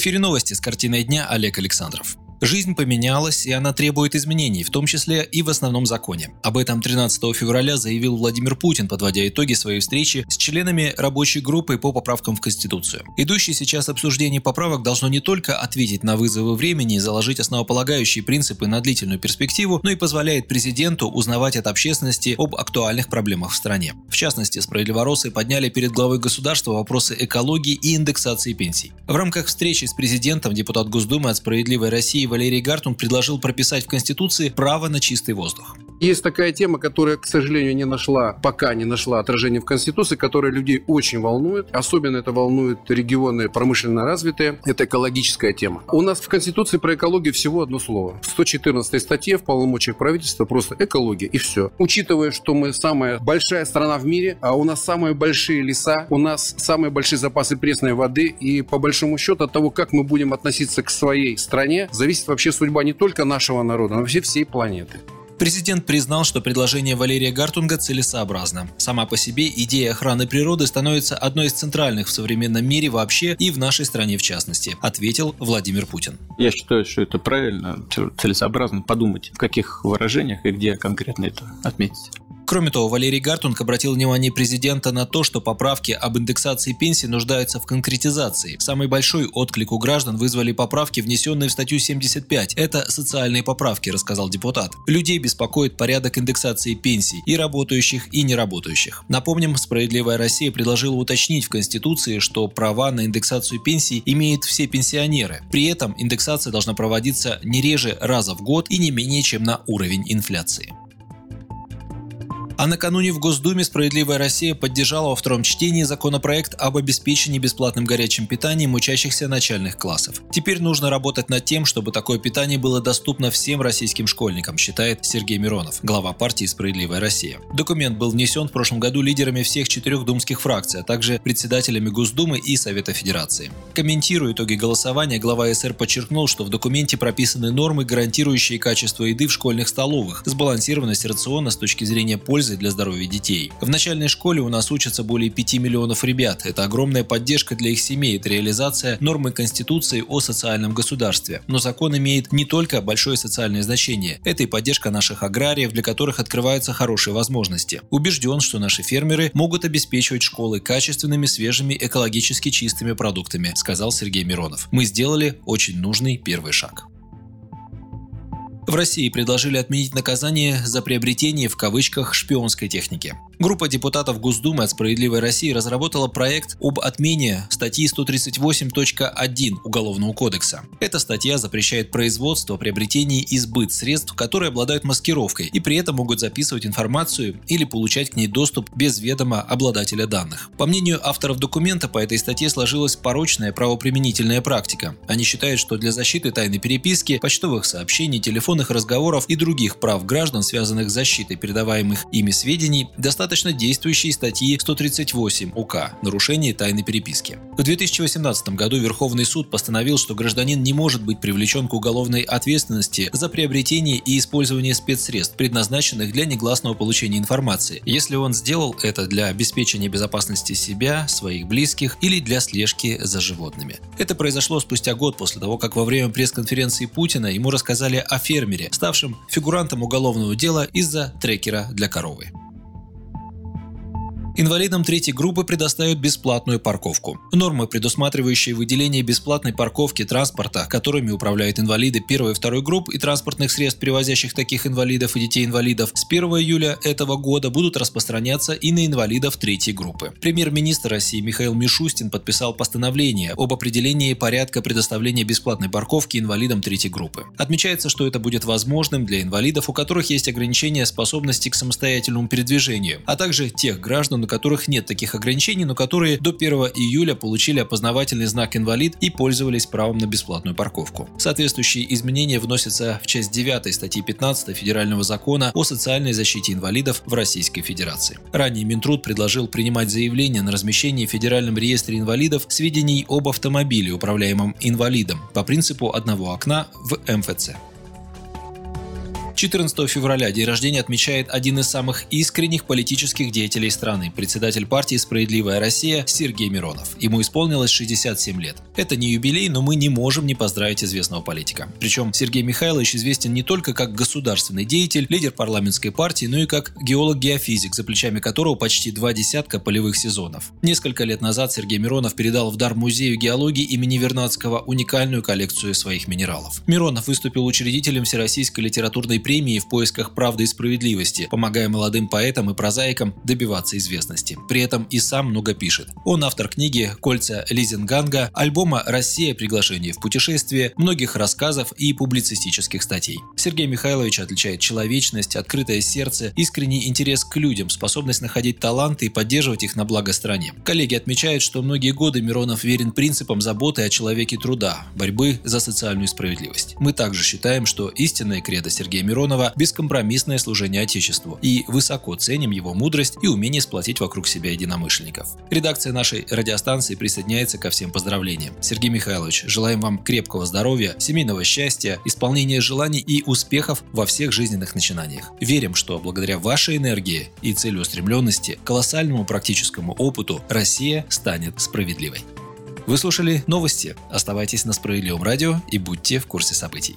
Эфире новости с картиной дня Олег Александров. Жизнь поменялась, и она требует изменений, в том числе и в основном законе. Об этом 13 февраля заявил Владимир Путин, подводя итоги своей встречи с членами рабочей группы по поправкам в Конституцию. Идущее сейчас обсуждение поправок должно не только ответить на вызовы времени и заложить основополагающие принципы на длительную перспективу, но и позволяет президенту узнавать от общественности об актуальных проблемах в стране. В частности, справедливоросы подняли перед главой государства вопросы экологии и индексации пенсий. В рамках встречи с президентом депутат Госдумы от «Справедливой России» Валерий Гартун предложил прописать в Конституции право на чистый воздух. Есть такая тема, которая, к сожалению, не нашла, пока не нашла отражения в Конституции, которая людей очень волнует. Особенно это волнует регионы промышленно развитые. Это экологическая тема. У нас в Конституции про экологию всего одно слово. В 114 статье в полномочиях правительства просто экология и все. Учитывая, что мы самая большая страна в мире, а у нас самые большие леса, у нас самые большие запасы пресной воды, и по большому счету от того, как мы будем относиться к своей стране, зависит вообще судьба не только нашего народа, но вообще всей планеты. Президент признал, что предложение Валерия Гартунга целесообразно. Сама по себе идея охраны природы становится одной из центральных в современном мире вообще и в нашей стране в частности, ответил Владимир Путин. Я считаю, что это правильно, целесообразно подумать, в каких выражениях и где конкретно это отметить. Кроме того, Валерий Гартунг обратил внимание президента на то, что поправки об индексации пенсий нуждаются в конкретизации. Самый большой отклик у граждан вызвали поправки, внесенные в статью 75. Это социальные поправки, рассказал депутат. Людей беспокоит порядок индексации пенсий и работающих, и неработающих. Напомним, «Справедливая Россия» предложила уточнить в Конституции, что права на индексацию пенсий имеют все пенсионеры. При этом индексация должна проводиться не реже раза в год и не менее чем на уровень инфляции. А накануне в Госдуме «Справедливая Россия» поддержала во втором чтении законопроект об обеспечении бесплатным горячим питанием учащихся начальных классов. Теперь нужно работать над тем, чтобы такое питание было доступно всем российским школьникам, считает Сергей Миронов, глава партии «Справедливая Россия». Документ был внесен в прошлом году лидерами всех четырех думских фракций, а также председателями Госдумы и Совета Федерации. Комментируя итоги голосования, глава СР подчеркнул, что в документе прописаны нормы, гарантирующие качество еды в школьных столовых, сбалансированность рациона с точки зрения пользы пользой для здоровья детей. В начальной школе у нас учатся более 5 миллионов ребят. Это огромная поддержка для их семей, это реализация нормы Конституции о социальном государстве. Но закон имеет не только большое социальное значение, это и поддержка наших аграриев, для которых открываются хорошие возможности. Убежден, что наши фермеры могут обеспечивать школы качественными, свежими, экологически чистыми продуктами, сказал Сергей Миронов. Мы сделали очень нужный первый шаг. В России предложили отменить наказание за приобретение в кавычках шпионской техники. Группа депутатов Госдумы от «Справедливой России» разработала проект об отмене статьи 138.1 Уголовного кодекса. Эта статья запрещает производство, приобретение и сбыт средств, которые обладают маскировкой и при этом могут записывать информацию или получать к ней доступ без ведома обладателя данных. По мнению авторов документа, по этой статье сложилась порочная правоприменительная практика. Они считают, что для защиты тайной переписки, почтовых сообщений, телефонных разговоров и других прав граждан, связанных с защитой передаваемых ими сведений, достаточно достаточно действующей статьи 138 УК «Нарушение тайной переписки». В 2018 году Верховный суд постановил, что гражданин не может быть привлечен к уголовной ответственности за приобретение и использование спецсредств, предназначенных для негласного получения информации, если он сделал это для обеспечения безопасности себя, своих близких или для слежки за животными. Это произошло спустя год после того, как во время пресс-конференции Путина ему рассказали о фермере, ставшем фигурантом уголовного дела из-за трекера для коровы. Инвалидам третьей группы предоставят бесплатную парковку. Нормы, предусматривающие выделение бесплатной парковки транспорта, которыми управляют инвалиды первой и второй групп и транспортных средств, перевозящих таких инвалидов и детей-инвалидов, с 1 июля этого года будут распространяться и на инвалидов третьей группы. Премьер-министр России Михаил Мишустин подписал постановление об определении порядка предоставления бесплатной парковки инвалидам третьей группы. Отмечается, что это будет возможным для инвалидов, у которых есть ограничения способности к самостоятельному передвижению, а также тех граждан, которых нет таких ограничений, но которые до 1 июля получили опознавательный знак «Инвалид» и пользовались правом на бесплатную парковку. Соответствующие изменения вносятся в часть 9 статьи 15 Федерального закона о социальной защите инвалидов в Российской Федерации. Ранее Минтруд предложил принимать заявление на размещение в Федеральном реестре инвалидов сведений об автомобиле, управляемом инвалидом, по принципу одного окна в МФЦ. 14 февраля день рождения отмечает один из самых искренних политических деятелей страны, председатель партии «Справедливая Россия» Сергей Миронов. Ему исполнилось 67 лет. Это не юбилей, но мы не можем не поздравить известного политика. Причем Сергей Михайлович известен не только как государственный деятель, лидер парламентской партии, но и как геолог-геофизик, за плечами которого почти два десятка полевых сезонов. Несколько лет назад Сергей Миронов передал в дар Музею геологии имени Вернадского уникальную коллекцию своих минералов. Миронов выступил учредителем Всероссийской литературной премии в поисках правды и справедливости, помогая молодым поэтам и прозаикам добиваться известности. При этом и сам много пишет. Он автор книги «Кольца Лизенганга», альбома «Россия. Приглашение в путешествие», многих рассказов и публицистических статей. Сергей Михайлович отличает человечность, открытое сердце, искренний интерес к людям, способность находить таланты и поддерживать их на благо стране. Коллеги отмечают, что многие годы Миронов верен принципам заботы о человеке труда, борьбы за социальную справедливость. Мы также считаем, что истинное кредо Сергея Миронова Миронова бескомпромиссное служение Отечеству и высоко ценим его мудрость и умение сплотить вокруг себя единомышленников. Редакция нашей радиостанции присоединяется ко всем поздравлениям. Сергей Михайлович, желаем вам крепкого здоровья, семейного счастья, исполнения желаний и успехов во всех жизненных начинаниях. Верим, что благодаря вашей энергии и целеустремленности, колоссальному практическому опыту Россия станет справедливой. Вы слушали новости. Оставайтесь на Справедливом радио и будьте в курсе событий.